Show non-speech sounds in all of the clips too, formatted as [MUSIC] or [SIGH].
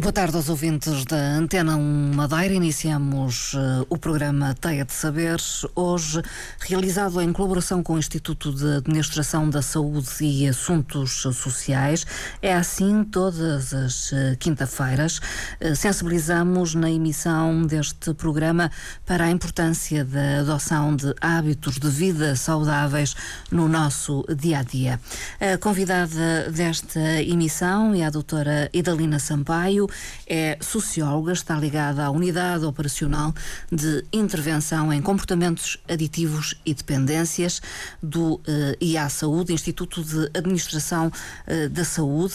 Boa tarde aos ouvintes da Antena 1 Madeira. Iniciamos uh, o programa Teia de Saberes, hoje realizado em colaboração com o Instituto de Administração da Saúde e Assuntos Sociais. É assim todas as uh, quinta-feiras. Uh, sensibilizamos na emissão deste programa para a importância da adoção de hábitos de vida saudáveis no nosso dia a dia. A convidada desta emissão é a doutora Idalina Sampaio é socióloga, está ligada à Unidade Operacional de Intervenção em Comportamentos Aditivos e Dependências do uh, IA Saúde, Instituto de Administração uh, da Saúde,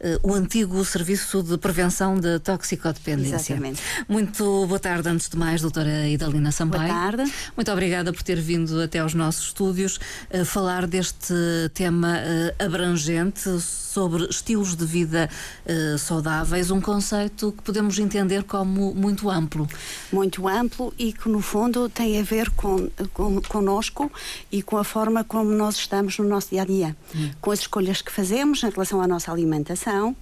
uh, o antigo Serviço de Prevenção da Toxicodependência. Exatamente. Muito boa tarde, antes de mais, doutora Idalina Sampaio. Boa tarde. Muito obrigada por ter vindo até aos nossos estúdios uh, falar deste tema abrangente sobre estilos de vida saudáveis, um conceito que podemos entender como muito amplo. Muito amplo e que, no fundo, tem a ver com, com conosco e com a forma como nós estamos no nosso dia a dia, hum. com as escolhas que fazemos em relação à nossa alimentação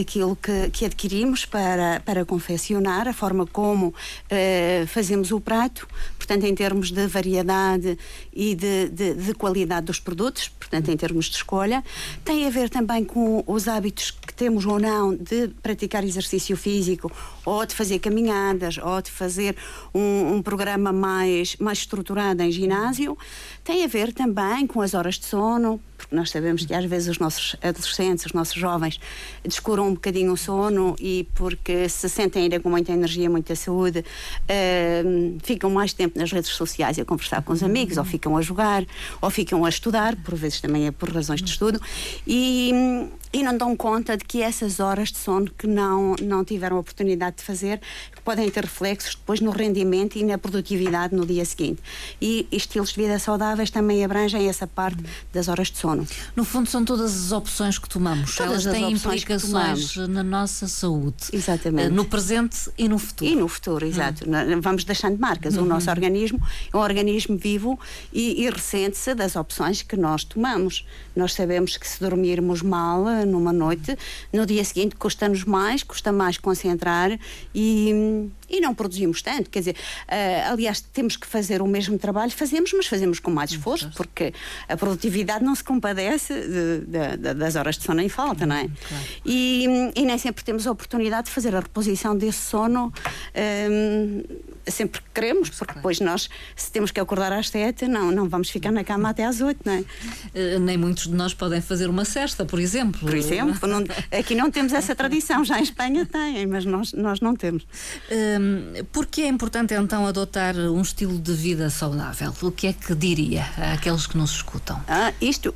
aquilo que, que adquirimos para, para confeccionar, a forma como uh, fazemos o prato, portanto, em termos de variedade e de, de, de, qualidade dos produtos, portanto, em termos de escolha. Tem a ver também com os hábitos que temos ou não de praticar exercício físico, ou de fazer caminhadas, ou de fazer um, um programa mais, mais estruturado em ginásio. Tem a ver também com as horas de sono, porque nós sabemos que às vezes os nossos adolescentes, os nossos jovens, descuram um bocadinho o sono e porque se sentem ainda com muita energia, muita saúde, uh, ficam mais tempo nas redes sociais a conversar com os amigos, ou ficam a jogar, ou ficam a estudar, por vezes também é por razões de estudo, e, e não dão conta de que essas horas de sono que não, não tiveram oportunidade de fazer podem ter reflexos depois no rendimento e na produtividade no dia seguinte. E estilos de vida saudáveis também abrangem essa parte das horas de sono. No fundo, são todas as opções que tomamos. Todas Elas têm implicações na nossa saúde. Exatamente. No presente e no futuro. E no futuro, exato. Hum. Vamos deixando marcas. Uhum. O nosso organismo é um organismo vivo e, e ressente-se das opções que nós tomamos. Nós sabemos que se dormirmos mal eh, numa noite, no dia seguinte custa-nos mais, custa mais concentrar e Amen. E não produzimos tanto. Quer dizer, uh, aliás, temos que fazer o mesmo trabalho, fazemos, mas fazemos com mais esforço, porque a produtividade não se compadece de, de, de, das horas de sono em falta, não é? Claro. E, e, nem sempre temos a oportunidade de fazer a reposição desse sono. Um, sempre que queremos, porque depois nós, se temos que acordar às sete, não, não vamos ficar na cama até às oito, não é? Uh, nem muitos de nós podem fazer uma cesta, por exemplo. Por exemplo, não, aqui não temos essa tradição, já em Espanha têm, mas nós, nós não temos. Uh, por que é importante então adotar um estilo de vida saudável? O que é que diria àqueles que nos escutam? Ah, isto, uh,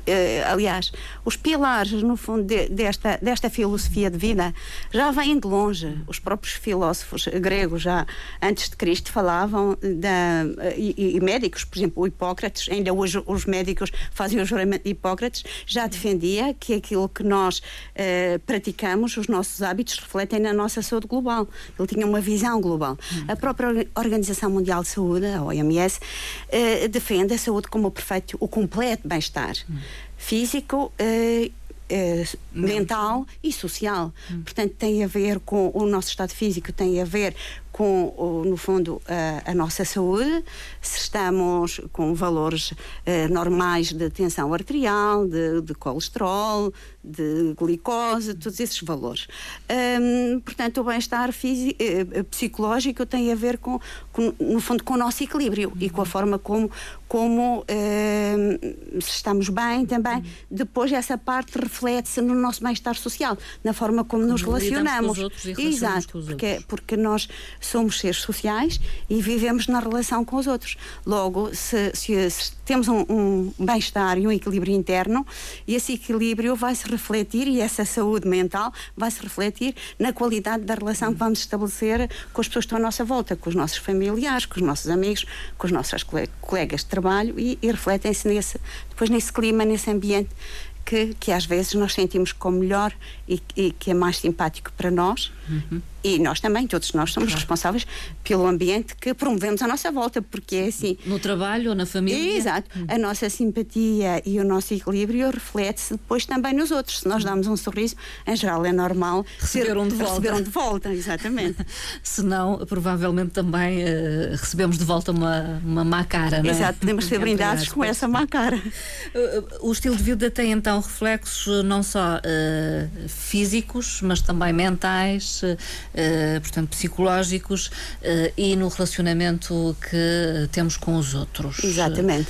aliás, os pilares, no fundo, de, desta, desta filosofia de vida já vêm de longe. Os próprios filósofos gregos, já antes de Cristo, isto falavam da, e, e, médicos, por exemplo, o Hipócrates, ainda hoje os médicos fazem o juramento de Hipócrates, já defendia que aquilo que nós uh, praticamos, os nossos hábitos, refletem na nossa saúde global. Ele tinha uma visão global. Hum. A própria Organização Mundial de Saúde, a OMS, eh, defende a saúde como o perfeito, o completo bem-estar. Físico uh, mental e social. Portanto, tem a ver com o nosso estado físico, tem a ver com, no fundo, a, a, nossa saúde, se estamos com valores eh, normais de tensão arterial, de, de, colesterol, de glicose, todos esses valores. Um, portanto, o bem-estar eh, psicológico tem a ver com, com, no fundo, com o nosso equilíbrio e com a forma como, como se estamos bem também. Depois, essa parte reflete-se no nosso bem-estar social, na forma como, como nos relacionamos. Exato, porque, porque nós somos seres sociais e vivemos na relação com os outros. Logo, se, se, se temos um, um bem-estar e um equilíbrio interno, esse equilíbrio vai se refletir e essa saúde mental vai se refletir na qualidade da relação que vamos estabelecer com as pessoas que estão à nossa volta, com os nossos familiares, com os nossos amigos, com os nossos colegas de trabalho e, e refletem-se nesse, depois nesse clima, nesse ambiente que, que às vezes nós sentimos como melhor e, e que é mais simpático para nós. Uhum e nós também, todos nós somos claro. responsáveis pelo ambiente que promovemos à nossa volta, porque é assim. No trabalho ou na família? Exato. Hum. A nossa simpatia e o nosso equilíbrio reflete-se depois também nos outros. Se nós damos um sorriso, em geral é normal receber um de volta. Receber um de volta, exatamente. [LAUGHS] Se não, provavelmente também uh, recebemos de volta uma, uma má cara, não é? Exato, podemos ser [LAUGHS] brindados com essa má cara. O estilo de vida tem então reflexos não só uh, físicos, mas também mentais eh, portanto, psicológicos uh, e no relacionamento que temos com os outros. Exatamente.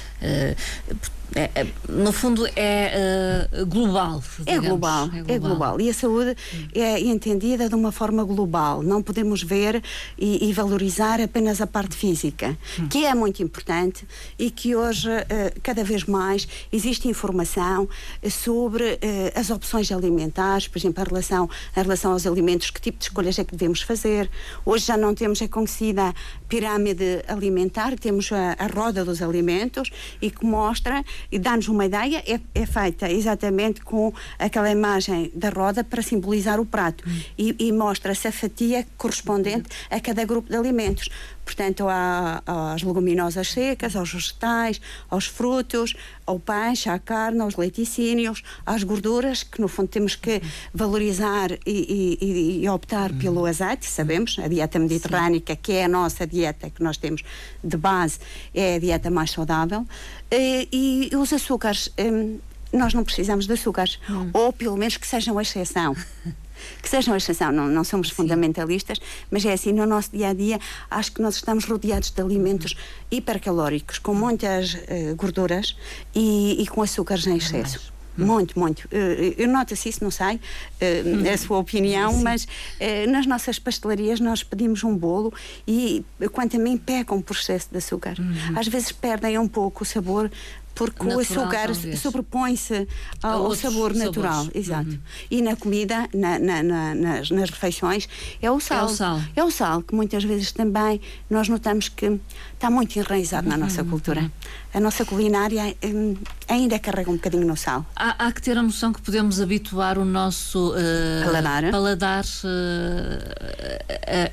É, é, no fundo é uh, global, é global, é global. É global. E a saúde hum. é entendida de uma forma global. Não podemos ver e, e valorizar apenas a parte física, hum. que é muito importante e que hoje, uh, cada vez mais, existe informação sobre uh, as opções alimentares, por exemplo, em relação, em relação aos alimentos, que tipo de escolhas é que devemos fazer. Hoje já não temos a conhecida pirâmide alimentar, temos a, a roda dos alimentos e que mostra e dá-nos uma ideia, é, é, feita exatamente com aquela imagem da roda para simbolizar o prato hum. e, e mostra-se a fatia correspondente a cada grupo de alimentos. Portanto, às leguminosas secas, aos vegetais, aos frutos, ao peixe, à carne, aos laticínios, às gorduras, que no fundo temos que valorizar e, e, e optar pelo azeite, sabemos, a dieta mediterrânica, que é a nossa dieta que nós temos de base, é a dieta mais saudável. E, e os açúcares, hum, nós não precisamos de açúcares, hum. ou pelo menos que sejam a exceção. [LAUGHS] que sejam a exceção, não, não somos Sim. fundamentalistas, mas é assim, no nosso dia a dia, acho que nós estamos rodeados de alimentos hipercalóricos, com muitas uh, gorduras e, e, com açúcares em excesso. Hum. Muito, muito. Uh, eu noto-se isso, não sei, a sua opinião, Sim. mas nas nossas pastelarias nós pedimos um bolo e, quanto a mim, pecam por excesso de açúcar. Uhum. Às vezes perdem um pouco o sabor porque natural, o açúcar sobrepõe-se ao, ao sabor natural. Sabores. Exato. Uhum. E na comida, na, na, na, nas, nas refeições, é o sal. É o sal. É o sal, que muitas vezes também nós notamos que está muito enraizado uhum. na nossa cultura. Uhum. A nossa culinária hum, ainda carrega um bocadinho no sal. Há, há, que ter a noção que podemos habituar o nosso uh, paladar, paladar uh,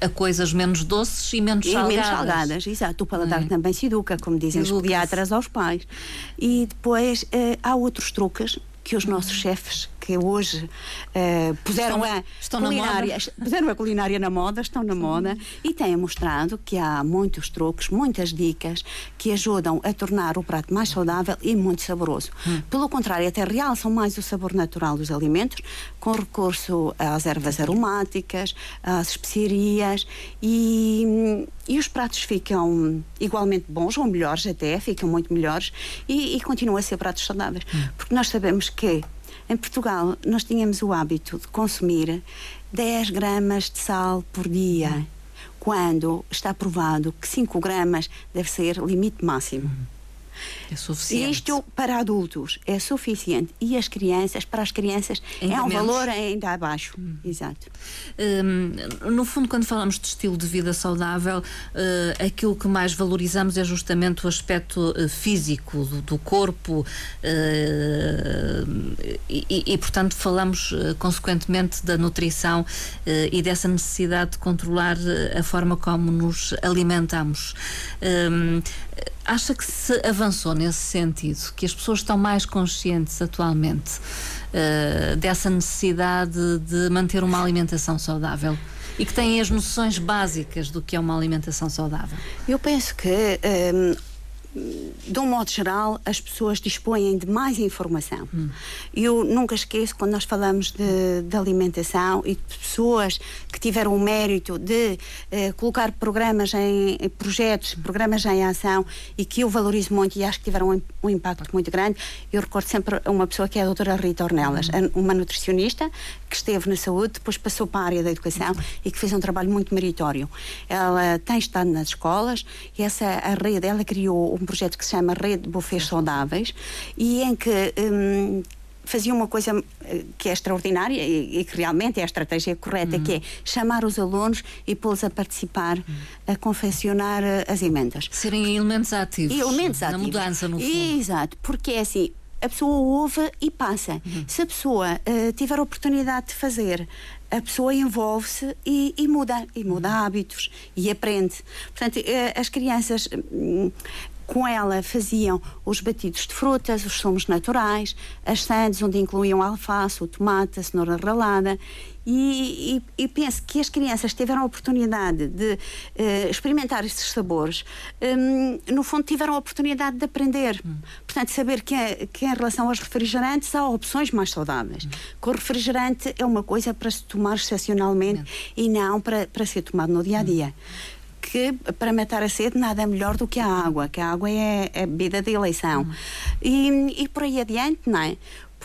a, a, coisas menos doces e menos e salgadas. menos salgadas, exato. O paladar é. também se educa, como dizem os pediatras aos pais. E depois uh, há outros truques que os nossos chefes que hoje uh, puseram, estão, a estão culinária, puseram a culinária na moda, estão na Sim. moda e têm mostrado que há muitos truques, muitas dicas que ajudam a tornar o prato mais saudável e muito saboroso. Hum. Pelo contrário, até realçam mais o sabor natural dos alimentos, com recurso às ervas aromáticas, às especiarias e, e os pratos ficam igualmente bons ou melhores até, ficam muito melhores e, e continuam a ser pratos saudáveis. Hum. Porque nós sabemos que em Portugal, nós tínhamos o hábito de consumir 10 gramas de sal por dia, quando está provado que 5 gramas deve ser limite máximo. É suficiente. Isto para adultos é suficiente e as crianças, para as crianças, ainda é um menos. valor ainda abaixo. Hum. Exato. Um, no fundo, quando falamos de estilo de vida saudável, uh, aquilo que mais valorizamos é justamente o aspecto uh, físico do, do corpo uh, e, e, portanto, falamos consequentemente da nutrição e dessa necessidade de controlar a forma como nos alimentamos. Um, acha que se avançou nesse sentido, que as pessoas estão mais conscientes atualmente uh, dessa necessidade de manter uma alimentação saudável? E que têm as noções básicas do que é uma alimentação saudável? Eu penso que um, de um modo geral, as pessoas dispõem de mais informação. Hum. Eu nunca esqueço quando nós falamos de, de, alimentação e de pessoas que tiveram o mérito de eh, colocar programas em, em, projetos, programas em ação e que eu valorizo muito e acho que tiveram um, um impacto muito grande. Eu recordo sempre uma pessoa que é a doutora Rita Ornelas, hum. uma nutricionista que esteve na saúde, depois passou para a área da educação hum. e que fez um trabalho muito meritório. Ela tem estado nas escolas e essa a rede, ela criou um projeto que se chama Rede de Bufês Saudáveis e em que hum, fazia uma coisa eh, que é extraordinária e, e, que realmente é a estratégia correta, uhum. que é chamar os alunos e pô-los a participar, uhum. a confeccionar eh, as emendas. Serem elementos ativos. Elementos ativos. Na mudança, no fundo. Exato, porque é assim, a pessoa ouve e passa. Uhum. Se a pessoa uh, tiver a oportunidade de fazer a pessoa envolve-se e, e, muda, e muda hábitos e aprende. Portanto, eh, as crianças hum, com ela faziam os batidos de frutas, os sumos naturais, as sandes, onde incluíam a alface, o tomate, a cenoura ralada. E, e, e, penso que as crianças tiveram a oportunidade de uh, experimentar esses sabores, um, no fundo tiveram a oportunidade de aprender. Hum. Portanto, saber que, é, que em relação aos refrigerantes há opções mais saudáveis. Hum. Que o refrigerante é uma coisa para se tomar excepcionalmente hum. e não para, para ser tomado no dia a dia. Hum que para matar a sede nada é melhor do que a água, que a água é, é a bebida de eleição. Uhum. E, e por aí adiante, não é?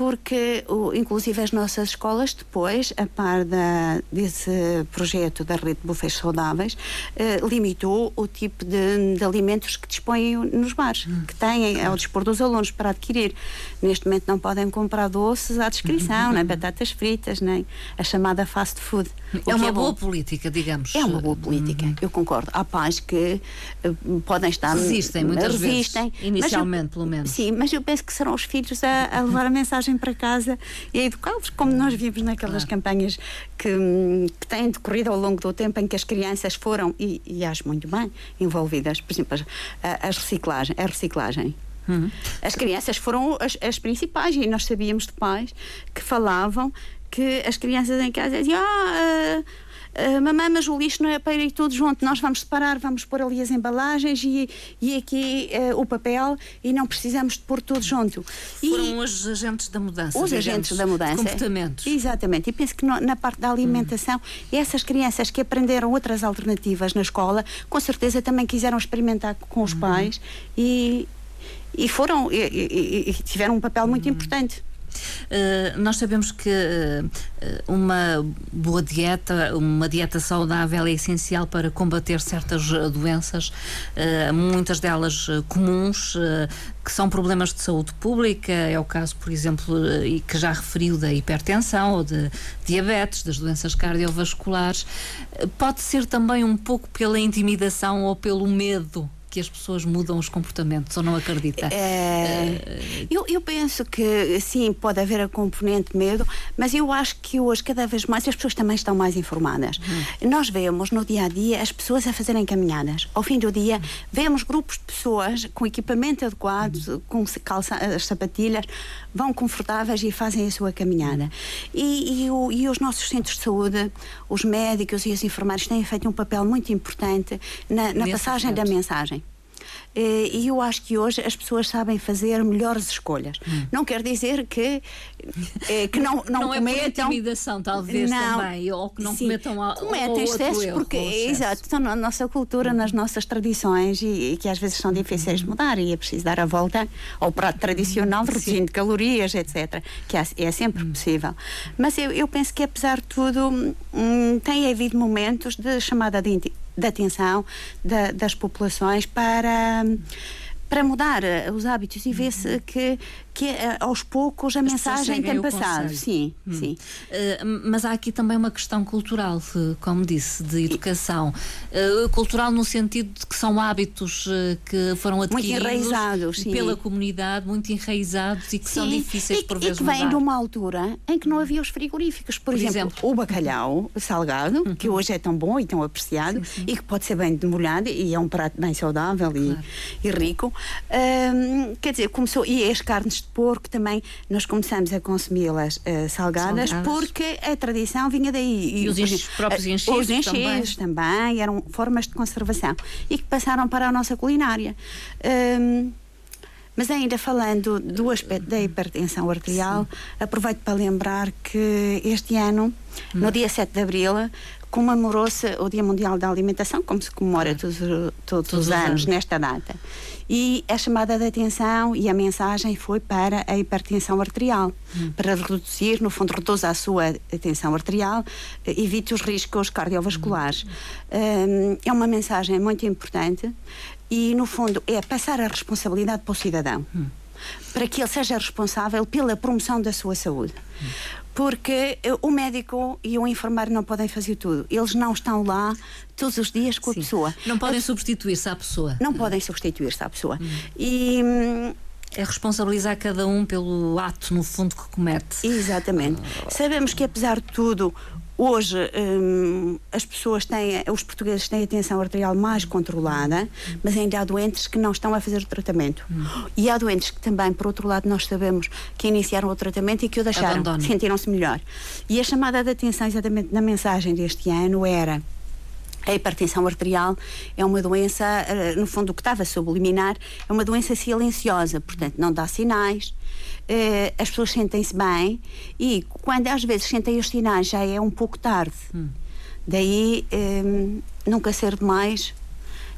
Porque inclusive as nossas escolas depois, a par da, desse projeto da rede de bufês saudáveis, eh, limitou o tipo de, de, alimentos que dispõem nos bares, hum. que têm ao dispor dos alunos para adquirir. Neste momento não podem comprar doces à descrição, uhum. nem batatas fritas, nem a chamada fast food. É uma é boa política, digamos. É uma boa política, uhum. eu concordo. Há pais que uh, podem estar. Resistem, muitas resistem, vezes. Inicialmente, eu, pelo menos. Sim, mas eu penso que serão os filhos a, a levar a mensagem para casa e a educá-los, como nós vimos naquelas claro. campanhas que, que têm decorrido ao longo do tempo em que as crianças foram, e, e acho muito bem, envolvidas. Por exemplo, as, as reciclagem, a reciclagem. Uhum. As crianças foram as, as principais e nós sabíamos de pais que falavam que as crianças em casa diziam: Ah, uh, uh, mamãe, mas o lixo não é para ir tudo junto, nós vamos separar, vamos pôr ali as embalagens e, e aqui uh, o papel e não precisamos de pôr tudo junto. Foram e, os agentes da mudança. Os agentes da mudança. Comportamentos. Exatamente. E penso que no, na parte da alimentação, hum. essas crianças que aprenderam outras alternativas na escola, com certeza também quiseram experimentar com os hum. pais e, e foram e, e, e tiveram um papel muito hum. importante. Uh, nós sabemos que uh, uma boa dieta, uma dieta saudável é essencial para combater certas doenças, uh, muitas delas comuns, que são problemas de saúde pública. É o caso, por exemplo, e que já referiu da hipertensão ou de diabetes, das doenças cardiovasculares. Pode ser também um pouco pela intimidação ou pelo medo que as pessoas mudam os comportamentos ou não acredita? É, uh, eu, eu penso que sim, pode haver a componente medo, mas eu acho que hoje, cada vez mais, as pessoas também estão mais informadas. Uhum. Nós vemos no dia a dia as pessoas a fazerem caminhadas. Ao fim do dia, uhum. vemos grupos de pessoas com equipamento adequado, uhum. com calça, as sapatilhas, vão confortáveis e fazem a sua caminhada. E, e, o, e os nossos centros de saúde, os médicos e os enfermeiros têm feito um papel muito importante na, na passagem da mensagem. Eh, e eu acho que hoje as pessoas sabem fazer melhores escolhas. Hum. Não quer dizer que, eh, que não, não, não cometam. É intimidação, talvez não, também, ou que não sim, cometam a, cometem excessos porque, exato, estão na nossa cultura, nas nossas tradições e, e, que às vezes são difíceis de mudar e é preciso dar a volta ao prato tradicional, reduzindo sim. calorias, etc. Que é, é sempre hum. possível. Mas eu, eu penso que, apesar de tudo, hum, tem havido momentos de chamada de da atenção da, das populações para para mudar eh, os hábitos e vê-se que que eh, aos poucos a mensagem tem passado. Sim, hum. sim. Uh, mas há aqui também uma questão cultural, como disse, de educação. Uh, cultural no sentido de que são hábitos uh, que foram adquiridos pela comunidade, muito enraizados e que sim. são difíceis e, por vezes E que vêm de uma altura em que não havia os frigoríficos. Por, por exemplo, exemplo, o bacalhau salgado, uhum. que hoje é tão bom e tão apreciado sim, sim. e que pode ser bem demolhado e é um prato bem saudável claro. e, e, rico. quer dizer, começou. E as carnes de porco também nós começamos a consumi-las uh, salgadas, salgadas, porque a tradição vinha daí. E, os enches, próprios enchidos, os enchidos também. também. eram formas de conservação e que passaram para a nossa culinária. Um, mas ainda falando do aspecto da hipertensão arterial, Sim. aproveito para lembrar que este ano, no hum. dia 7 de abril, comemorou-se o Dia Mundial da Alimentação, como se comemora todos, todos, todos os anos, anos nesta data. E a chamada de atenção e a mensagem foi para a hipertensão arterial, hum. para reduzir, no fundo, reduz a sua tensão arterial, evite os riscos cardiovasculares. Hum. é uma mensagem muito importante e, no fundo, é passar a responsabilidade para o cidadão. Hum. Para que ele seja responsável pela promoção da sua saúde. Hum porque eh, o médico e o enfermeiro não podem fazer tudo. Eles não estão lá todos os dias com Sim. a pessoa. Não podem substituir-se à pessoa. Não podem substituir-se à pessoa. Hum. E. É responsabilizar cada um pelo ato, no fundo, que comete. Exatamente. Sabemos que, apesar de tudo, Hoje hum, as pessoas têm, os portugueses têm a tensão arterial mais controlada, mas ainda há doentes que não estão a fazer o tratamento. E há doentes que também, por outro lado, nós sabemos que iniciaram o tratamento e que o deixaram, sentiram-se melhor. E a chamada de atenção exatamente na mensagem deste ano era a hipertensão arterial é uma doença, eh, no fundo, o que estava subliminar, é uma doença silenciosa, portanto, não dá sinais, eh, as pessoas sentem-se bem e quando às vezes sentem os sinais já é um pouco tarde. Daí eh, nunca ser demais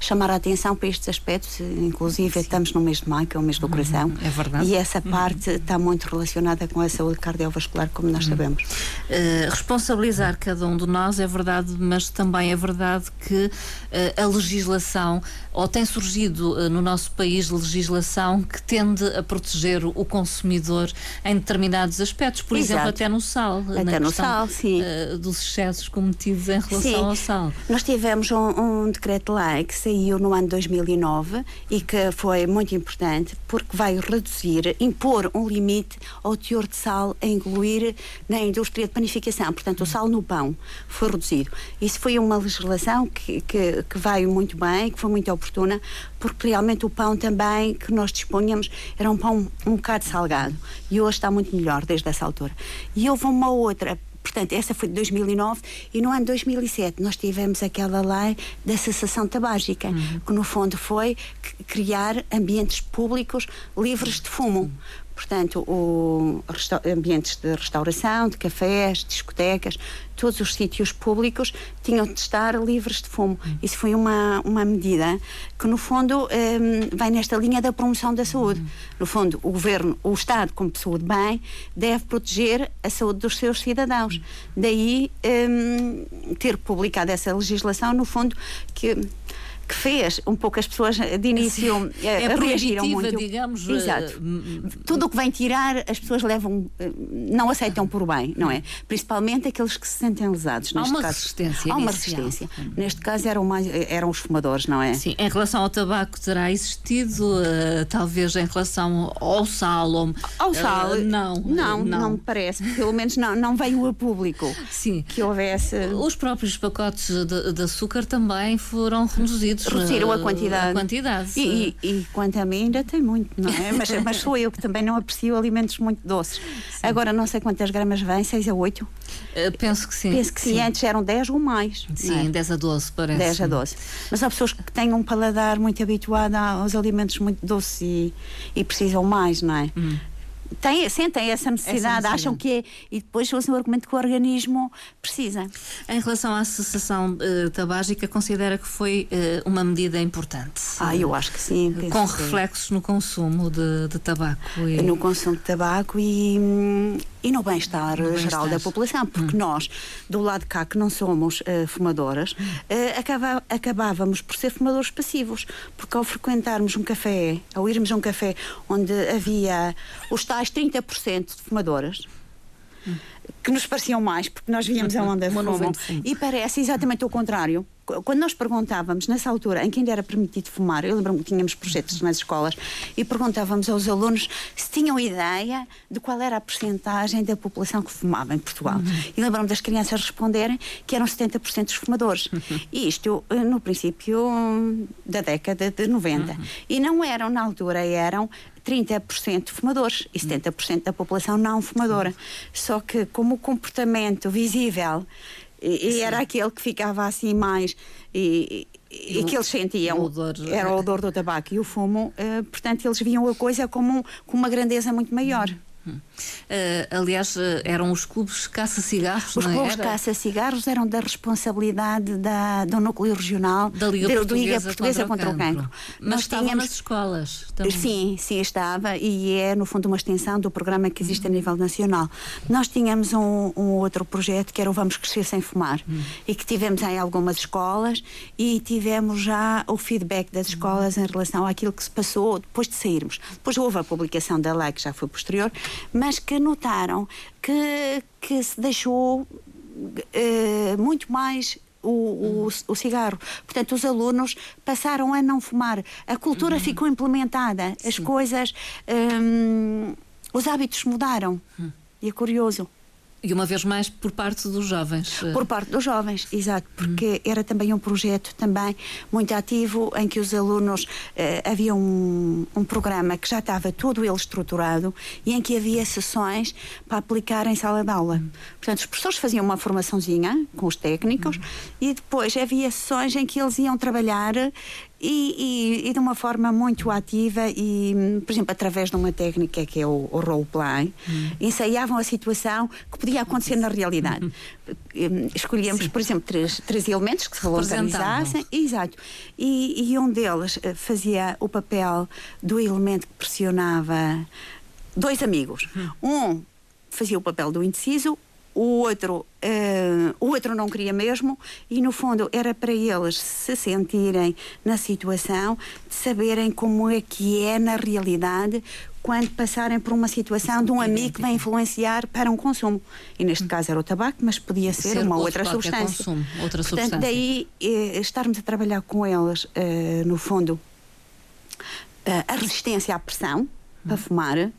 chamar a atenção para estes aspectos, inclusive estamos no mês de maio, que é o mês do coração. é verdade. E essa parte está muito relacionada com a saúde cardiovascular, como nós sabemos. Uh, responsabilizar cada um de nós é verdade, mas também é verdade que uh, a legislação, ou tem surgido uh, no nosso país legislação que tende a proteger o consumidor em determinados aspectos, por Exato. exemplo, até no sal. Até no questão, sal, sim. dos excessos cometidos em relação Sim. ao sal. Nós tivemos um, um decreto-lei que saiu no ano 2009 e que foi muito importante porque vai reduzir, impor um limite ao teor de sal a incluir na indústria de panificação. Portanto, o sal no pão foi reduzido. Isso foi uma legislação que, que, que veio muito bem, que foi muito oportuna, porque realmente o pão também que nós dispunhamos era um pão um bocado salgado e hoje está muito melhor desde essa altura. E houve uma outra Portanto, essa foi de 2009 e no ano 2007 nós tivemos aquela lei da cessação tabágica, que no fundo foi criar ambientes públicos livres de fumo. Portanto, o, ambientes de restauração, de cafés, discotecas, todos os sítios públicos tinham de estar livres de fumo. Isso foi uma, uma medida que, no fundo, hum, vai nesta linha da promoção da saúde. No fundo, o governo, o Estado, como pessoa de bem, deve proteger a saúde dos seus cidadãos. Daí hum, ter publicado essa legislação, no fundo, que que fez um pouco as pessoas de início eh, É reagiram muito. digamos, Exato. eh, m- Tudo o que vem tirar, as pessoas levam, eh, não aceitam por bem, não é? Principalmente aqueles que se sentem lesados. Há uma caso. resistência Há uma inicial. resistência. Neste caso eram, mais, eram os fumadores, não é? Sim, em relação ao tabaco terá existido, eh, talvez em relação ao sal ou Ao sal? eh, não, não, eh, não, me parece. Pelo menos não, não veio a público Sim. que houvesse. Os próprios pacotes de, de açúcar também foram reduzidos. Reduziram a eh, quantidade. A quantidade. E, e, e quanto a mim ainda tem muito, não é? Mas, mas sou eu que também não aprecio alimentos muito doces. Agora não sei quantas gramas vêm, 6 a 8. Eh, penso que sim. Penso que sim, antes eram 10 ou mais. Sim, é? 10 a 12 parece. 10 a 12. Mas há pessoas que têm um paladar muito habituado aos alimentos muito doces e, e precisam mais, não é? Têm, sentem essa necessidade, necessidade. acham que é. E depois usam o argumento que o organismo precisa. Em relação à cessação eh, tabágica, considera que foi eh, uma medida importante? Ah, eu acho que sim. Com reflexos no consumo de, de tabaco. E... no consumo de tabaco e, hum, e no bem-estar No geral da população, porque nós, do lado de cá, que não somos eh, fumadoras, eh, acaba- acabávamos por ser fumadores passivos, porque ao frequentarmos um café, ao irmos a um café onde havia os tais 30% de fumadoras, que nos pareciam mais, porque nós víamos [LAUGHS] a onda fumo. e parece exatamente o contrário. Qu- Quando nós perguntávamos, nessa altura, em que ainda era permitido fumar, eu lembro-me que tínhamos projetos nas escolas, e perguntávamos aos alunos se tinham ideia de qual era a percentagem da população que fumava em Portugal. E lembro-me das crianças responderem que eram 70% dos fumadores. [LAUGHS] E isto eh, no princípio hum, da década de 90. E não eram, na altura, eram 30% fumadores e 70% da população não fumadora. Só que como o comportamento visível e, e era aquele que ficava assim mais e, e, e que eles sentiam o odor. era o odor do tabaco e o fumo, eh, portanto eles viam a coisa como, um- com uma grandeza muito maior. Eh, aliás, eh, eram os clubes caça-cigarros, Os é? clubes Era- caça-cigarros eram da responsabilidade da, do núcleo regional da Liga de- do Portuguesa, Portuguesa contra, o Cancro. Mas Nós estavam tínhamos- nas escolas também. Sim, sim, estava e é, no fundo, uma extensão do programa que existe a nível nacional. Nós tínhamos um, um outro projeto que era o Vamos Crescer Sem Fumar e que tivemos em algumas escolas e tivemos já o feedback das escolas em relação àquilo que se passou depois de sairmos. Depois houve a publicação da lei, que já foi posterior, mas que notaram que, que se deixou eh, muito mais o, o, o cigarro. Portanto, os alunos passaram a não fumar. A cultura ficou implementada. As coisas. hum, os hábitos mudaram. E é curioso. E uma vez mais por parte dos jovens. Por parte dos jovens, exato, porque hum. era também um projeto também muito ativo em que os alunos eh, havia um, um programa que já estava todo ele estruturado e em que havia sessões para aplicar em sala de aula. Portanto, os professores faziam uma formaçãozinha com os técnicos hum. e depois havia sessões em que eles iam trabalhar e, e, e, de uma forma muito ativa e, por exemplo, através de uma técnica que é o, o roleplay, hum. ensaiavam a situação que podia acontecer na realidade. Hum, escolhíamos, Sim. por exemplo, três, três elementos que se voluntarizassem. Exato. E, e um deles eh, fazia o papel do elemento que pressionava dois amigos. Hum. Um fazia o papel do indeciso, o outro, uh, o outro não queria mesmo, e no fundo era para eles se sentirem na situação, de saberem como é que é na realidade quando passarem por uma situação de um amigo que vai influenciar para um consumo. E neste caso era o tabaco, mas podia ser, ser uma outra substância. Consumo, outra Portanto, substância. daí eh, estarmos a trabalhar com eles, eh, no fundo, eh, a resistência à pressão para fumar, uh,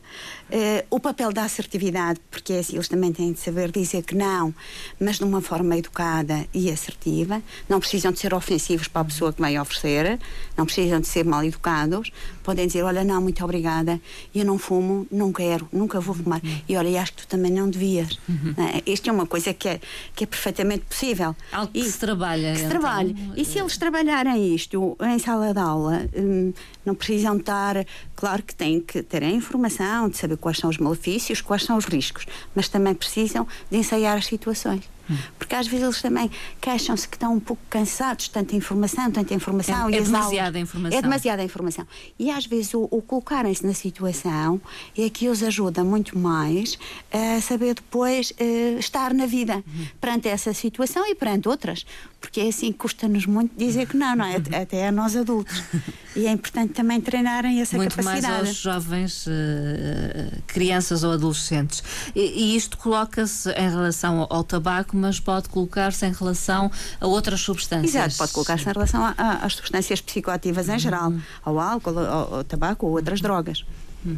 o papel da assertividade, porque é assim, eles também têm de saber dizer que não, mas de uma forma educada e assertiva. Não precisam de ser ofensivos para a pessoa que vai oferecer, não precisam de ser mal educados. Podem dizer: Olha, não, muito obrigada, eu não fumo, não quero, nunca vou fumar. Uhum. E olha, acho que tu também não devias. Uhum. É? Isto é uma coisa que é, que é perfeitamente possível. Algo que e, se trabalha. Que se então, trabalha. E se eles trabalharem isto em sala de aula, hum, não precisam estar. Claro que têm que ter a informação, de saber quais são os malefícios, quais são os riscos, mas também precisam de ensaiar as situações. Porque às vezes eles também queixam-se que estão um pouco cansados de tanta informação, tanta informação. É, é demasiada aulas, informação. É demasiada informação. E às vezes o, o colocarem-se na situação é que os ajuda muito mais a saber depois uh, estar na vida uhum. perante essa situação e perante outras. Porque é assim que custa-nos muito dizer que não, não é? [LAUGHS] Até a nós adultos. E é importante também treinarem essa muito capacidade. Muito mais aos jovens, uh, crianças ou adolescentes. E, e isto coloca-se em relação ao tabaco mas pode colocar-se em relação a outras substâncias. Exato, pode colocar-se em relação às substâncias psicoativas em geral, uhum. ao álcool, ao, ao, tabaco ou outras drogas. Uh,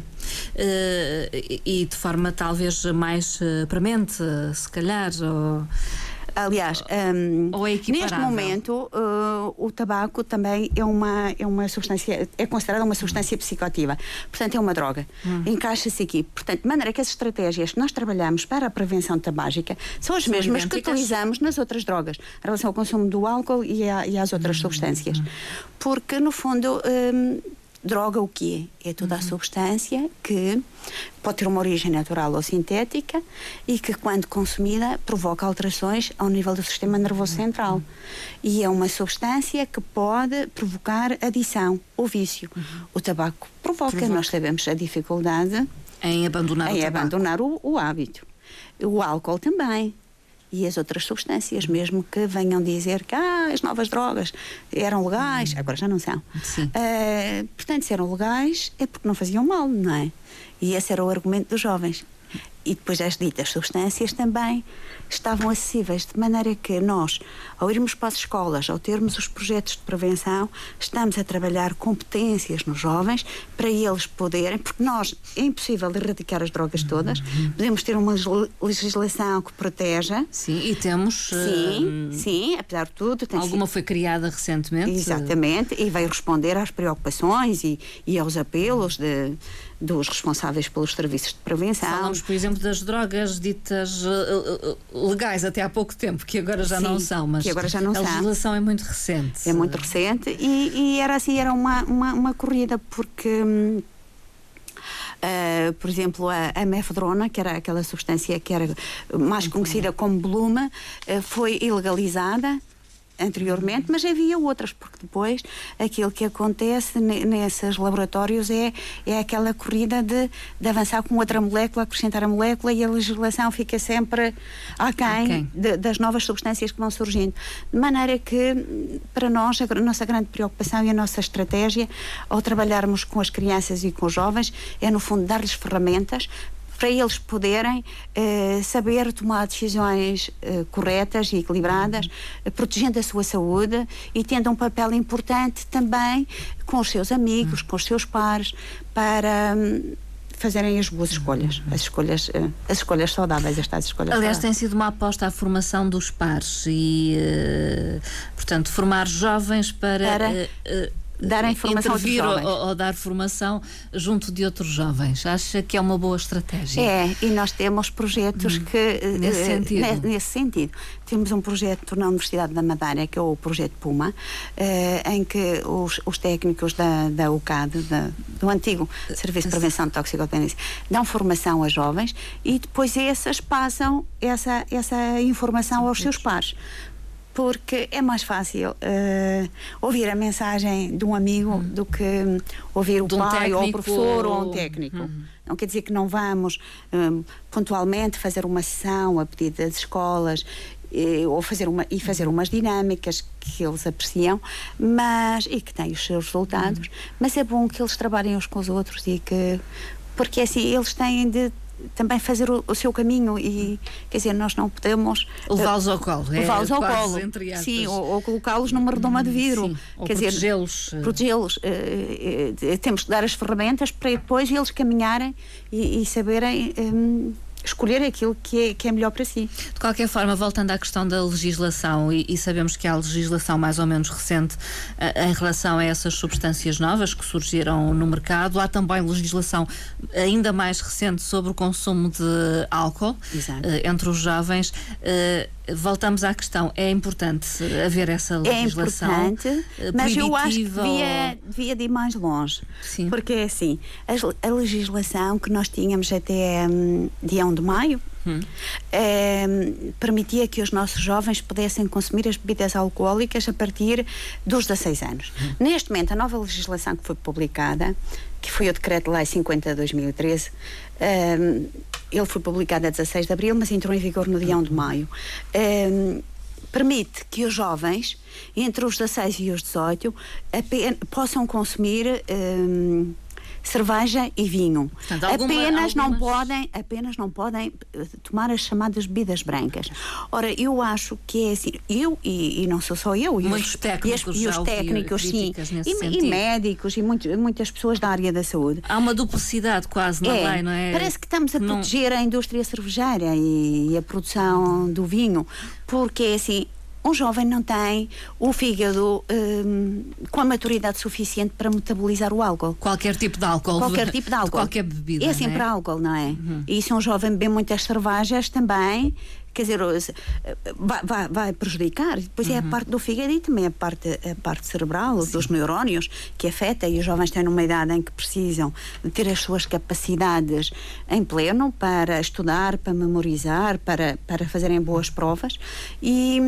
e de forma talvez mais uh, premente, se calhar, ou Aliás, um, é neste momento uh, o tabaco também é uma, é uma substância, é considerada uma substância psicoativa. Portanto, é uma droga. Hum. Encaixa-se aqui. Portanto, de maneira que as estratégias que nós trabalhamos para a prevenção tabágica são as são mesmas idênticas. que utilizamos nas outras drogas, em relação ao consumo do álcool e, a, e às outras hum. substâncias. Hum. Porque, no fundo, um, Droga o que é? Toda a uhum. substância que pode ter uma origem natural ou sintética e que, quando consumida, provoca alterações ao nível do sistema nervoso uhum. central. E é uma substância que pode provocar adição ou vício. Uhum. O tabaco provoca. provoca, nós sabemos a dificuldade em abandonar, em o, abandonar o, o hábito. O álcool também e as outras substâncias, mesmo que venham dizer que ah, as novas drogas eram legais, agora já não são. Uh, portanto, se eram legais é porque não faziam mal, não é? E esse era o argumento dos jovens. E depois as ditas substâncias também estavam acessíveis, de maneira que nós, ao irmos para as escolas, ao termos os projetos de prevenção, estamos a trabalhar competências nos jovens para eles poderem, porque nós é impossível erradicar as drogas todas, uhum. podemos ter uma legislação que proteja. Sim, e temos. Sim, uh, sim, apesar de tudo. alguma sido... foi criada recentemente. Exatamente, e veio responder às preocupações e, e aos apelos de, dos responsáveis pelos serviços de prevenção. Falamos, por exemplo, das drogas ditas uh, legais até há pouco tempo, que agora já Sim, não são, mas que agora já não a legislação é muito recente. É muito recente e, e era assim, era uma, uma, uma corrida, porque. Uh, por exemplo, a, a, mefedrona, que era aquela substância que era mais conhecida como Bluma, uh, foi ilegalizada anteriormente, mas havia outras, porque depois aquilo que acontece nesses laboratórios é, é aquela corrida de, de avançar com outra molécula, acrescentar a molécula e a legislação fica sempre aquém okay. de, das novas substâncias que vão surgindo. De maneira que, para nós, a nossa grande preocupação e a nossa estratégia ao trabalharmos com as crianças e com os jovens é, no fundo, dar-lhes ferramentas para eles poderem eh, saber tomar decisões eh, corretas e equilibradas, eh, protegendo a sua saúde e tendo um papel importante também com os seus amigos, com os seus pares, para hum, fazerem as boas escolhas, as escolhas, uh, as escolhas saudáveis, estas escolhas Aliás, saudáveis. tem sido uma aposta à formação dos pares e, uh, portanto, formar jovens para. para dar informação intervir ou, ou, dar formação junto de outros jovens. Acha que é uma boa estratégia? É, e nós temos projetos hum, que. Nesse, uh, sentido. nesse sentido. Temos um projeto na Universidade da Madeira, que é o Projeto Puma, uh, em que os, os técnicos da, da UCAD, da, do antigo Serviço de Prevenção de Toxicodependência, dão formação a jovens e depois essas passam essa, essa informação aos seus pares porque é mais fácil uh, ouvir a mensagem de um amigo hum. do que ouvir o um pai ou o professor ou, ou um técnico. Hum. Não quer dizer que não vamos um, pontualmente fazer uma sessão a pedido das escolas e, ou fazer uma, e fazer umas dinâmicas que eles apreciam mas, e que têm os seus resultados, hum. mas é bom que eles trabalhem uns com os outros e que porque assim eles têm de também fazer o, o, seu caminho e quer dizer nós não podemos levá-los ao colo é, levá-los ao colo. sim ou, ou colocá-los numa redoma de vidro. Sim, quer protegê-los eh. protegê-los uh, uh, temos que dar as ferramentas para depois eles caminharem e, e saberem um, escolher aquilo que é, que é melhor para si. De qualquer forma, voltando à questão da legislação, e, e sabemos que há legislação mais ou menos recente uh, em relação a essas substâncias novas que surgiram no mercado, há também legislação ainda mais recente sobre o consumo de álcool uh, entre os jovens. Uh, voltamos à questão, é importante haver essa é legislação. É importante, mas eu acho que devia, devia ir mais longe. Sim. Porque é assim, a, a legislação que nós tínhamos até um, dia 1 de maio hum. é, permitia que os nossos jovens pudessem consumir as bebidas alcoólicas a partir dos 16 anos. Hum. Neste momento, a nova legislação que foi publicada, que foi o Decreto-Lei 50 de 2013, um, ele foi publicado a 16 de abril, mas entrou em vigor no dia 1 de maio. Um, permite que os jovens, entre os 16 e os 18, possam consumir. Um, cerveja e vinho. Portanto, alguma, apenas algumas... não podem, apenas não podem eh, tomar as chamadas bebidas brancas. Ora, eu acho que é assim, eu e, e não sou só eu, muitos e técnicos, e, e os técnicos sim, e, e, médicos e muito, muitas pessoas da área da saúde. Há uma duplicidade quase na é, lei, não é? Parece que estamos a não... proteger a indústria cervejeira e, a produção do vinho, porque é assim, um jovem não tem o fígado um, com a maturidade suficiente para metabolizar o álcool. Qualquer tipo de álcool. Qualquer tipo de álcool. De qualquer bebida. É sempre é? álcool, não é? Uhum. E se um jovem bebe muitas cervejas também, quer dizer, vai, vai, vai prejudicar. Depois uhum. é a uhum. parte do fígado e também a parte, a parte cerebral, Sim. dos neurónios, que afeta. E os jovens têm numa idade em que precisam de ter as suas capacidades em pleno para estudar, para memorizar, para, para fazerem boas provas. E,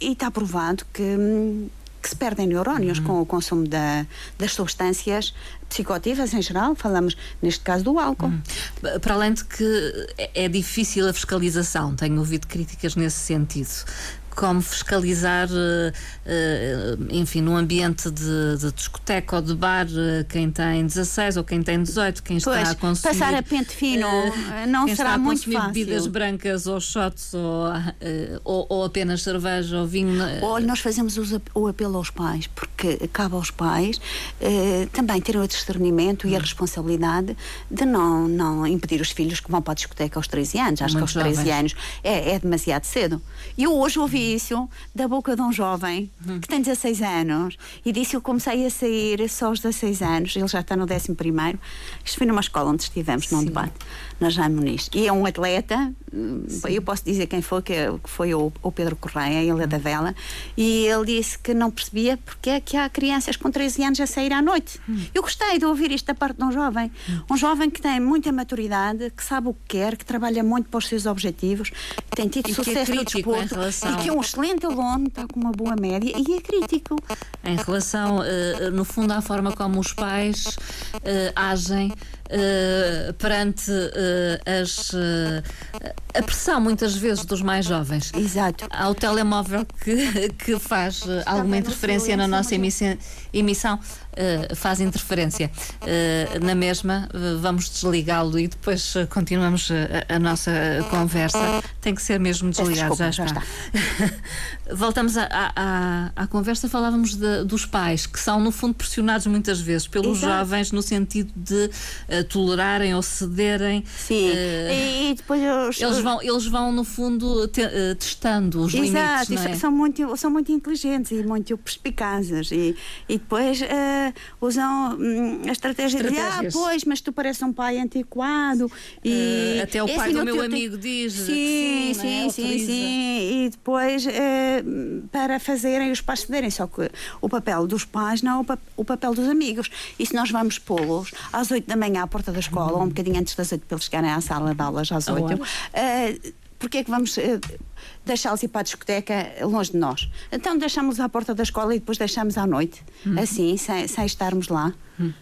e está provado que que se perdem neurónios uhum. com o consumo da, das substâncias psicoativas em geral, falamos neste caso do álcool. Uhum. Para além de que é difícil a fiscalização, tenho ouvido críticas nesse sentido como fiscalizar, eh, eh, enfim, no ambiente de, de discoteca ou de bar, eh, quem tem 16 ou quem tem 18, quem está pois, a consumir. Passar a pente fino não quem será está a muito fácil. bebidas brancas ou shots ou, ou, ou, apenas cerveja ou vinho. Olha, nós fazemos o apelo aos pais, porque cabe aos pais também terem o discernimento e a hum. responsabilidade de não, não impedir os filhos que vão para a discoteca aos 13 anos. Acho muito que aos 13 jovens. anos é, é demasiado cedo. Eu hoje ouvi da boca de um jovem que tem 16 anos e disse: Eu comecei a sair só aos 16 anos, ele já está no 11. Isto foi numa escola onde estivemos, Sim. num debate, na Jaime Muniz. E é um atleta, Sim. eu posso dizer quem foi, que foi o, o Pedro Correia, ele é da Vela, e ele disse que não percebia porque é que há crianças com 13 anos a sair à noite. Hum. Eu gostei de ouvir isto da parte de um jovem. Hum. Um jovem que tem muita maturidade, que sabe o que quer, que trabalha muito para os seus objetivos, que tem tido e sucesso é no desporto relação... e que é um excelente aluno, está com uma boa média e é crítico. Em relação, uh, no fundo, à forma como os pais uh, agem uh, perante as, uh, a pressão, muitas vezes, dos mais jovens. Exato. Há o telemóvel que, que faz alguma interferência na nossa emissão, emissão faz interferência. na mesma, vamos desligá-lo e depois continuamos a, a, nossa conversa. Tem que ser mesmo desligado, Desculpa, já está. Já está. [LAUGHS] voltamos à, à, à, conversa, falávamos de, dos pais, que são, no fundo, pressionados muitas vezes pelos Exato. jovens no sentido de uh, tolerarem ou cederem. Sim, uh, e, e, depois os, eles, vão, eles vão, no fundo, te, uh, testando os Exato, limites. Exato, é? são, muito, são muito inteligentes e muito perspicazes. E, e depois usam hum, a estratégia de ah, pois, mas tu pareces um pai antiquado. E, até o é pai assim, do meu amigo diz. Sim, sim, sim, sim, sim. E depois para fazerem os pais cederem. Só que o papel dos pais não é o, papel dos amigos. E se nós vamos pô-los às 8 da manhã à porta da escola, ou um bocadinho antes das 8 para eles chegarem à sala de aulas às 8, uh, porque é que vamos uh, deixá-los ir para a discoteca longe de nós? Então deixamos à porta da escola e depois deixamos à noite, uhum. assim, sem, sem estarmos lá. Uhum.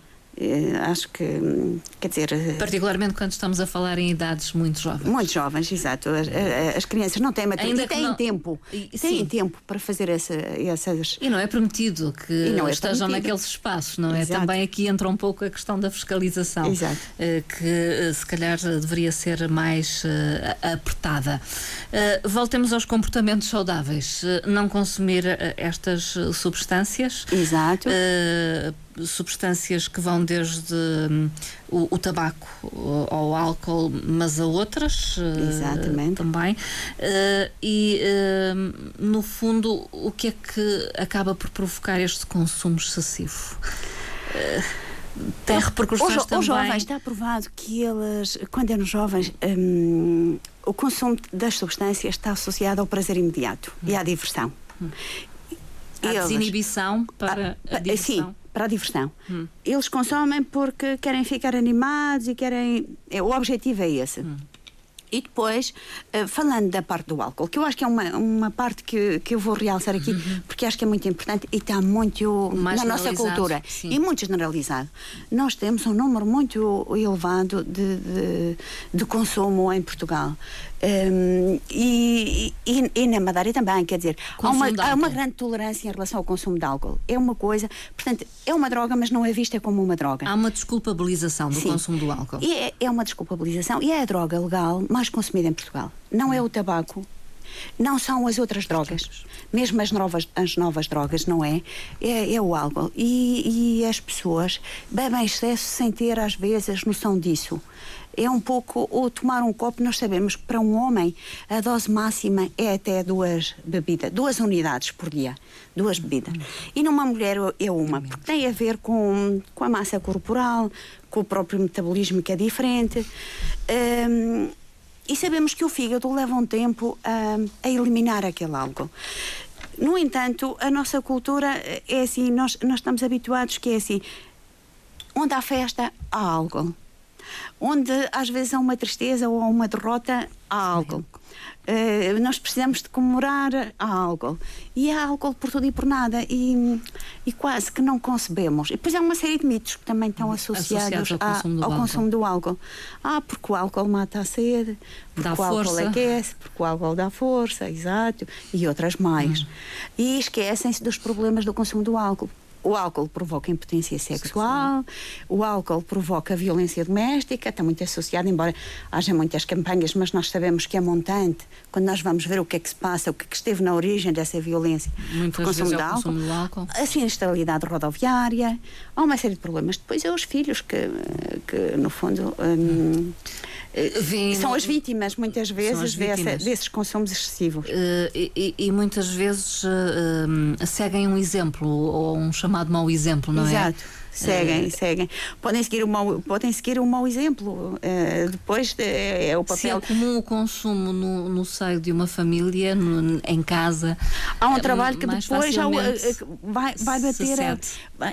Eh, acho que, quer dizer. Eh, Particularmente quando estamos a falar em idades muito jovens. Muito jovens, exato. As, eh, as crianças não têm maturidade. E têm não... tempo. E, têm tempo para fazer essa, essas. E não é permitido que é estejam permitido. naqueles espaços, não é? Exato. Também aqui entra um pouco a questão da fiscalização. Exato. Que se calhar deveria ser mais apertada. Voltemos aos comportamentos saudáveis. Não consumir estas substâncias. Exato substâncias que vão desde um, o, o, tabaco ao álcool, mas a outras uh, também. Uh, e, uh, no fundo, o que é que acaba por provocar este consumo excessivo? tem repercussões o, também. Os jovens, está provado que eles, quando eram jovens, um, o consumo das substâncias está associado ao prazer imediato hum. e à diversão. Hum. A desinibição para a, a, a diversão. Sim, para a diversão. Hum. Eles consomem porque querem ficar animados e querem. É, o objetivo é esse. Hum. E depois, uh, falando da parte do álcool, que eu acho que é uma, uma parte que, que eu vou realçar aqui, uhum. porque acho que é muito importante e está muito Mais na nossa cultura sim. e muito generalizado. Nós temos um número muito elevado de, de, de consumo em Portugal. Um, e, e, e, na Madeira também, quer dizer, há uma, há uma, grande tolerância em relação ao consumo de álcool. É uma coisa, portanto, é uma droga, mas não é vista como uma droga. Há uma desculpabilização do Sim. consumo do álcool. E é, é uma desculpabilização e é a droga legal mais consumida em Portugal. Não é o tabaco, não são as outras drogas, mesmo as novas, as novas drogas, não é? É, é o álcool. E, e, as pessoas bebem excesso sem ter, às vezes, noção disso é um pouco, ou tomar um copo, nós sabemos que para um homem a dose máxima é até duas bebidas, duas unidades por dia, duas bebidas. E numa mulher é uma, porque tem a ver com, com a massa corporal, com o próprio metabolismo que é diferente. Um, e sabemos que o fígado leva um tempo a, a eliminar aquele álcool. No entanto, a nossa cultura é assim, nós, nós estamos habituados que é assim, onde há festa, há álcool onde às vezes há uma tristeza ou uma derrota, há álcool. Uh, nós precisamos de comemorar álcool. E há álcool por tudo e por nada. E, e quase que não concebemos. E depois há uma série de mitos que também estão associados, ao, consumo, ao consumo, do álcool. Ah, porque o álcool mata a sede, porque dá o força. álcool aquece, porque o álcool dá força, exato, e outras mais. Hum. E esquecem-se dos problemas do consumo do álcool o álcool provoca impotência sexual, o álcool provoca violência doméstica, está muito associado, embora haja muitas campanhas, mas nós sabemos que é montante. Quando nós vamos ver o que é que se passa, o que, é que esteve na origem dessa violência, Muitas o consumo, de álcool, consumo do álcool, a sinistralidade rodoviária, há uma série de problemas. Depois é os filhos que, que no fundo. Hum, Vim, são as vítimas, muitas vezes, vítimas. Dessa, desses consumos excessivos. Uh, e, e, muitas vezes uh, seguem um exemplo ou um chamado mau exemplo, não Exato. é? Exato. Seguem, uh, seguem. Podem seguir, um mau, podem seguir um mau exemplo. Uh, depois é, é o papel. Se é comum o consumo no, no seio de uma família, no, em casa. Há um é, trabalho que depois há, vai, vai bater. A,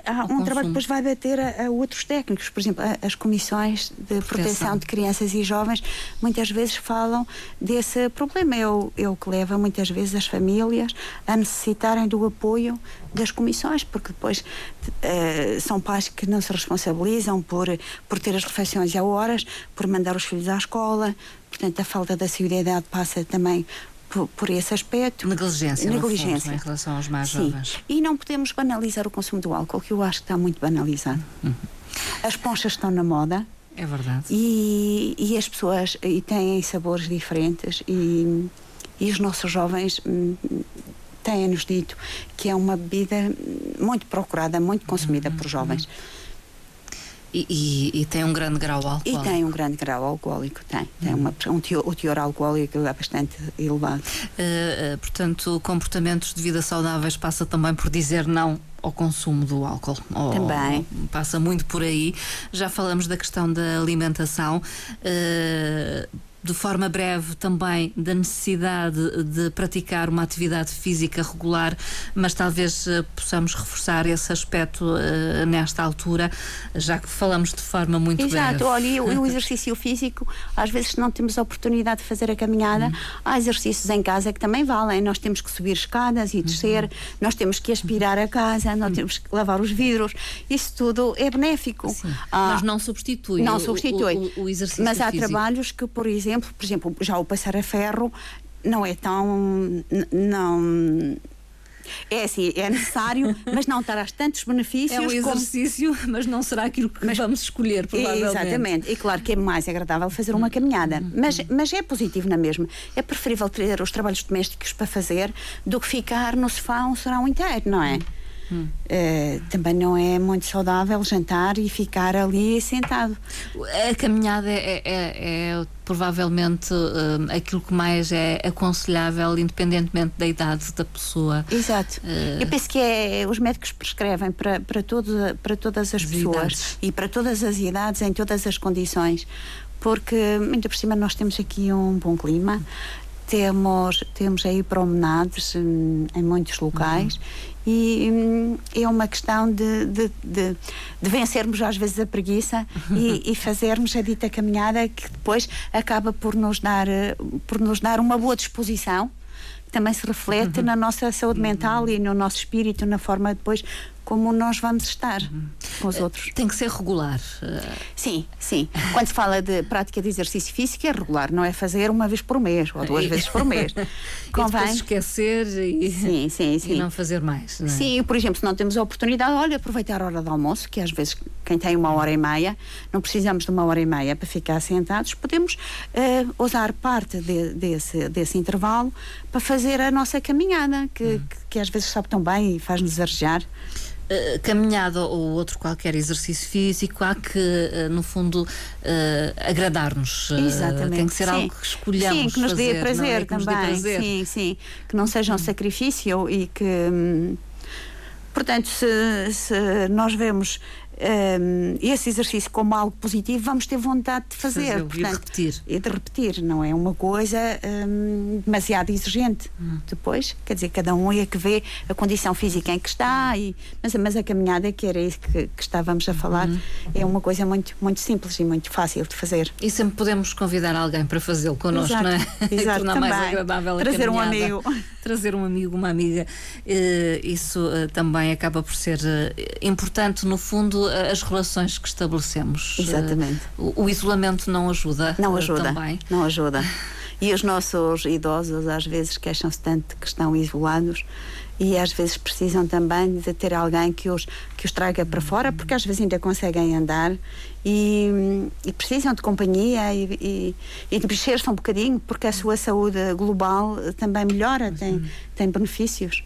há um consumo. trabalho que depois vai bater a, a, outros técnicos. Por exemplo, a, as comissões de proteção, proteção de crianças e jovens muitas vezes falam desse problema. É o, é o que leva muitas vezes as famílias a necessitarem do apoio das comissões, porque depois uh, são pais que não se responsabilizam por, por ter as refeições a horas, por mandar os filhos à escola, portanto a falta da solidariedade passa também por, por, esse aspecto. Negligência. Negligência. Fundo, em relação aos mais Sim. jovens. E não podemos banalizar o consumo do álcool, que eu acho que está muito banalizado. Uhum. As ponchas estão na moda. É verdade. E, e as pessoas e têm sabores diferentes e e os nossos jovens hum, têm-nos dito que é uma bebida muito procurada, muito consumida por jovens. E, e, e, tem um grande grau alcoólico. E tem um grande grau alcoólico, tem. tem uma, um teor, o teor alcoólico é bastante elevado. Uh, portanto, comportamentos de vida saudáveis passa também por dizer não ao consumo do álcool. Também. Passa muito por aí. Já falamos da questão da alimentação. Uh, de forma breve também da necessidade de praticar uma atividade física regular, mas talvez uh, possamos reforçar esse aspecto uh, nesta altura, já que falamos de forma muito Exato, breve. olha, e o [LAUGHS] exercício físico, às vezes não temos a oportunidade de fazer a caminhada, uhum. há exercícios em casa que também valem. Nós temos que subir escadas e descer, uhum. nós temos que aspirar a casa, nós uhum. temos que lavar os vidros. Isso tudo é benéfico. Ah, mas não substitui, não substitui. O, o, o exercício Mas há físico. trabalhos que, por exemplo, exemplo, por exemplo, já o passar a ferro não é tão. não. É assim, é necessário, [LAUGHS] mas não terás tantos benefícios. É um exercício, como... mas não será aquilo que mas, vamos escolher, provavelmente. Exatamente. E claro que é mais agradável fazer uma caminhada. Uhum. Mas, mas é positivo na mesma. É preferível ter os trabalhos domésticos para fazer do que ficar no sofá um serão inteiro, não é? Uhum. Hum. Uh, também não é muito saudável jantar e ficar ali sentado. A caminhada é, é, é provavelmente uh, aquilo que mais é aconselhável, independentemente da idade da pessoa. Exato. Uh, Eu penso que é, os médicos prescrevem para, para, todo, para todas as, as pessoas idades. e para todas as idades, em todas as condições porque ainda por cima nós temos aqui um bom clima, temos, temos aí promenades em, em muitos locais uhum. e hum, é uma questão de, de, de, de, vencermos às vezes a preguiça e, [LAUGHS] e, fazermos a dita caminhada que depois acaba por nos dar, por nos dar uma boa disposição que também se reflete uhum. na nossa saúde mental e no nosso espírito, na forma depois como nós vamos estar uhum. com os outros. Tem que ser regular. Sim, sim. Quando se fala de prática de exercício físico, é regular, não é fazer uma vez por mês ou duas vezes por mês. [LAUGHS] Convém. Esquecer e, sim, sim, [LAUGHS] sim. e não fazer mais. Não é? Sim, por exemplo, se não temos a oportunidade, olha, aproveitar a hora do almoço, que às vezes quem tem uma hora e meia, não precisamos de uma hora e meia para ficar sentados, podemos uh, usar parte de, desse, desse intervalo para fazer a nossa caminhada, que, hum. que, que às vezes sabe tão bem e faz-nos arejar. Uh, caminhada ou outro qualquer exercício físico, há que, uh, no fundo, uh, agradar-nos. Exatamente. Tem que ser sim. algo que escolhamos. Sim, que nos fazer, dê prazer é? também. Prazer. Sim, sim. Que não seja um sacrifício e que. Hum, portanto, se, se nós vemos um, esse exercício como algo positivo, vamos ter vontade de fazer. fazer portanto, e de repetir. E de repetir, não é uma coisa um, demasiado exigente. Hum. Depois, quer dizer, cada um é que vê a condição física em que está, e, mas, mas a caminhada, que era isso que, que estávamos a falar, hum. é uma coisa muito, muito simples e muito fácil de fazer. E sempre podemos convidar alguém para fazê-lo connosco, Exato. não é? [LAUGHS] Exato, tornar também. mais agradável Trazer a um amigo. [LAUGHS] Trazer um amigo, uma amiga. Uh, isso uh, também acaba por ser uh, importante, no fundo, as relações que estabelecemos. Exatamente. O, o, isolamento não ajuda. Não ajuda. também. Não ajuda. E os nossos idosos às vezes queixam-se tanto que estão isolados e às vezes precisam também de ter alguém que os, que os traga para fora, porque às vezes ainda conseguem andar e, e precisam de companhia e, e, e de mexer-se um bocadinho, porque a sua saúde global também melhora, tem, tem benefícios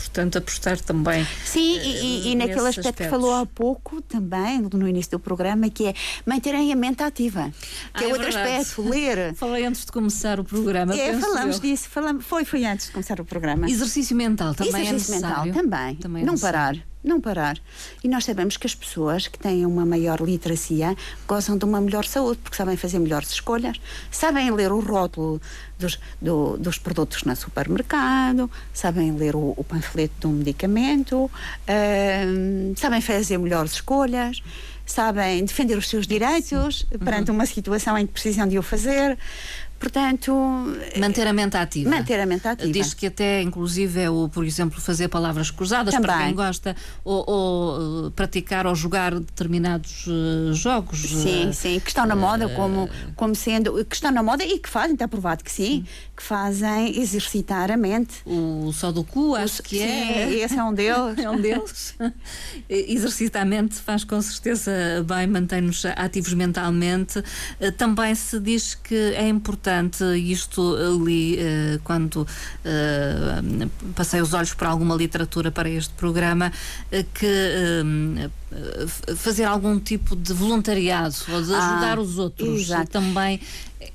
portanto, apostar também. Sim, uh, e, e naquele aspecto aspectos. que falou há pouco também, no início do programa, que é manterem a mente ativa. Que ah, é, outro verdade. aspecto, ler. [LAUGHS] Falei antes de começar o programa. É, falamos eu. disso, falamos, foi, foi antes de começar o programa. Exercício mental também Exercício é necessário. mental também. também é não necessário. parar não parar. E nós sabemos que as pessoas que têm uma maior literacia gozam de uma melhor saúde, porque sabem fazer melhores escolhas, sabem ler o rótulo dos, do, dos produtos no supermercado, sabem ler o, o panfleto de um medicamento, uh, sabem fazer melhores escolhas, sabem defender os seus direitos perante uhum. uma situação em que precisam de o fazer. Portanto. Manter a mente ativa. Manter a mente ativa. Diz que até, inclusive, é o, por exemplo, fazer palavras cruzadas Também. para quem gosta, ou, ou uh, praticar ou jogar determinados uh, jogos. Sim, uh, sim, que estão na moda como, como sendo. que estão na moda e que fazem, está provado que sim, sim. que fazem exercitar a mente. O só do cu, acho o, que sim, é. Esse é um deles. [LAUGHS] é um deles. Exercitar a mente faz com certeza bem, mantém-nos ativos mentalmente. Também se diz que é importante importante, isto li uh, quando uh, passei os olhos por alguma literatura para este programa, uh, que fazer algum tipo de voluntariado ou de ajudar ah, os outros exato. também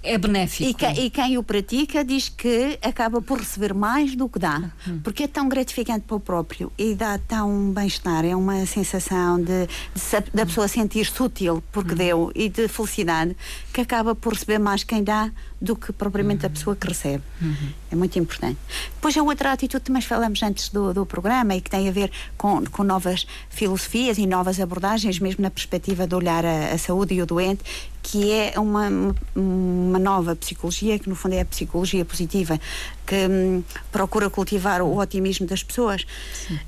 é benéfico. E, que, e, quem o pratica diz que acaba por receber mais do que dá, hum. porque é tão gratificante para o próprio e dá tão bem-estar, é uma sensação de, de da pessoa sentir-se útil porque hum. deu e de felicidade que acaba por receber mais quem dá do que propriamente a pessoa que recebe. Uhum. É muito importante. Depois a outra atitude que nós falamos antes do, do programa e que tem a ver com, com novas filosofias e novas abordagens, mesmo na perspectiva de olhar a, a saúde e o doente, que é uma, uma nova psicologia, que no fundo é a psicologia positiva, que hum, procura cultivar o otimismo das pessoas.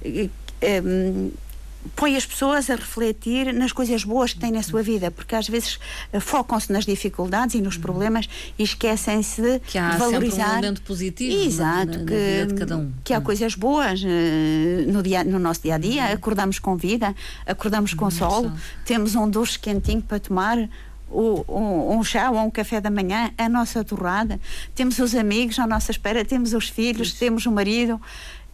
Hum, põe as pessoas a refletir nas coisas boas que têm na sua vida, porque às vezes uh, focam-se nas dificuldades e nos uhum. problemas e esquecem-se de que há valorizar. um positivo Exato, na, na, que, na de cada um. que há uhum. coisas boas uh, no, dia, no nosso dia a dia. Uhum. Acordamos com vida, acordamos com sol, temos um duche quentinho para tomar, o, um, um, chá ou um café da manhã, a nossa torrada, temos os amigos à nossa espera, temos os filhos, Isso. temos o marido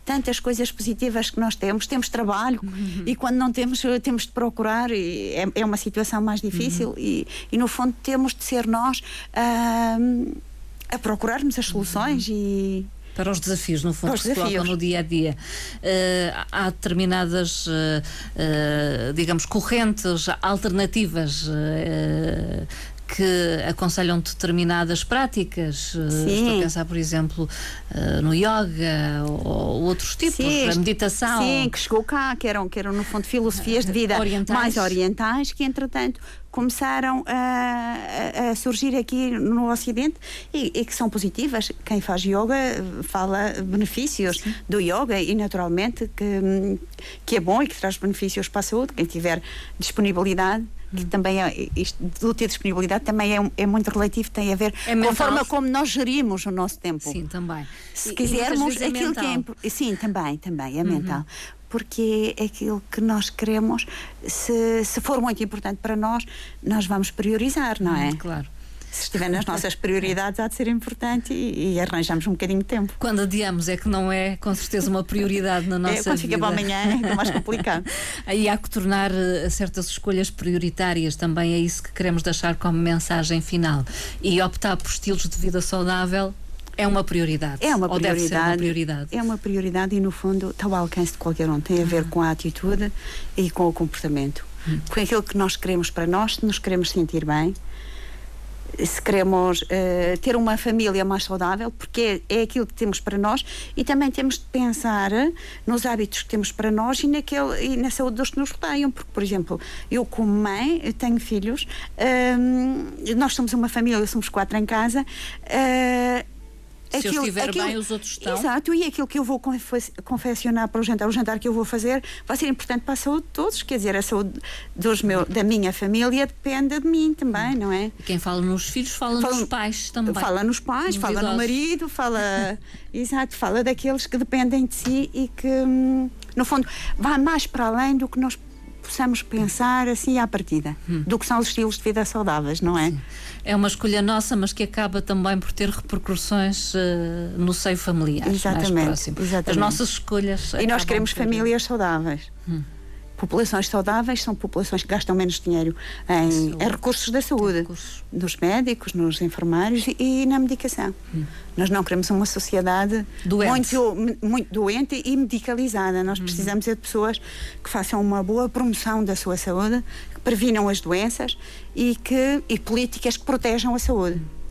tantas coisas positivas que nós temos, temos trabalho uhum. e quando não temos, eh, temos de procurar, e é, é uma situação mais difícil uhum. e, e, no fundo temos de ser nós uh, a procurarmos as soluções uhum. e para os desafios, no fundo, que se colocam no dia a dia. Uh, há determinadas, uh, uh, digamos, correntes alternativas que aconselham determinadas práticas. Eh, Sim. Estou a pensar, por exemplo, eh, no yoga ou outros tipos, Sim, a meditação. Sim, que chegou cá, que eram, que eram no fundo filosofias de vida orientais. mais orientais, que entretanto começaram a, a, surgir aqui no Ocidente e, e, que são positivas. Quem faz yoga fala benefícios Sim. do yoga e naturalmente que, que é bom e que traz benefícios para a saúde, quem tiver disponibilidade que também é, isto do ter disponibilidade também é, é muito relativo, tem a ver é com a forma como nós gerimos o nosso tempo. Sim, também. Se e, quisermos e é aquilo mental. que é sim, também, também é uhum. mental. Porque é aquilo que nós queremos, se, se for muito importante para nós, nós vamos priorizar, não é? Claro se estiver nas nossas prioridades, há de ser importante e, e, arranjamos um bocadinho de tempo. Quando adiamos é que não é, com certeza, uma prioridade na nossa é, quando vida. fica para amanhã é mais complicado. [LAUGHS] Aí há que tornar eh, certas escolhas prioritárias, também é isso que queremos deixar como mensagem final. E optar por estilos de vida saudável é uma prioridade. É uma prioridade. uma prioridade. É uma prioridade e, no fundo, está ao alcance de qualquer um. Tem a ver com a atitude e com o comportamento. Hum. Com aquilo que nós queremos para nós, se nos queremos sentir bem, se queremos uh, ter uma família mais saudável, porque é, é, aquilo que temos para nós, e também temos de pensar nos hábitos que temos para nós e, naquele, e na saúde dos que nos rodeiam. Porque, por exemplo, eu, como mãe, tenho filhos, uh, nós somos uma família, somos quatro em casa. Uh, se aquilo, eu estiver aquilo, bem, os outros estão. Exato, e aquilo que eu vou confeccionar para o jantar, o jantar que eu vou fazer, vai ser importante para a saúde de todos. Quer dizer, a saúde dos meu, da minha família depende de mim também, não é? E quem fala nos filhos fala, fala nos pais também. Fala nos pais, nos fala idosos. no marido, fala. [LAUGHS] exato, fala daqueles que dependem de si e que, hum, no fundo, vai mais para além do que nós possamos pensar assim à partida, hum. do que são os estilos de vida saudáveis, não é? Sim. É uma escolha nossa, mas que acaba também por ter repercussões uh, no seio familiar. Exatamente, exatamente. As nossas escolhas. E nós queremos famílias saudáveis. Hum. Populações saudáveis são populações que gastam menos dinheiro em, em recursos da saúde, recursos. nos médicos, nos enfermários e, e na medicação. Hum. Nós não queremos uma sociedade doente. Muito, muito doente e medicalizada. Nós hum. precisamos é de pessoas que façam uma boa promoção da sua saúde, que previnam as doenças e, que, e políticas que protejam a saúde. Hum.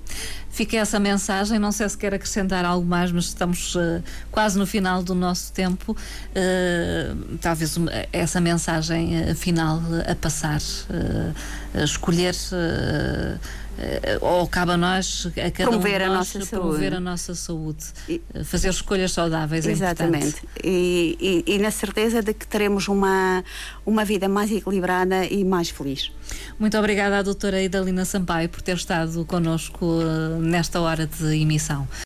Fica essa mensagem. Não sei se quer acrescentar algo mais, mas estamos uh, quase no final do nosso tempo. Uh, talvez uma, essa mensagem uh, final a passar, escolher ou cabe a nós, a cada promover um a nós, nossa promover saúde. a nossa saúde, e, eh, fazer escolhas saudáveis. É exatamente. É e, e, e, na certeza de que teremos uma, uma vida mais equilibrada e mais feliz. Muito obrigada à doutora Idalina Sampaio por ter estado connosco nesta hora de emissão.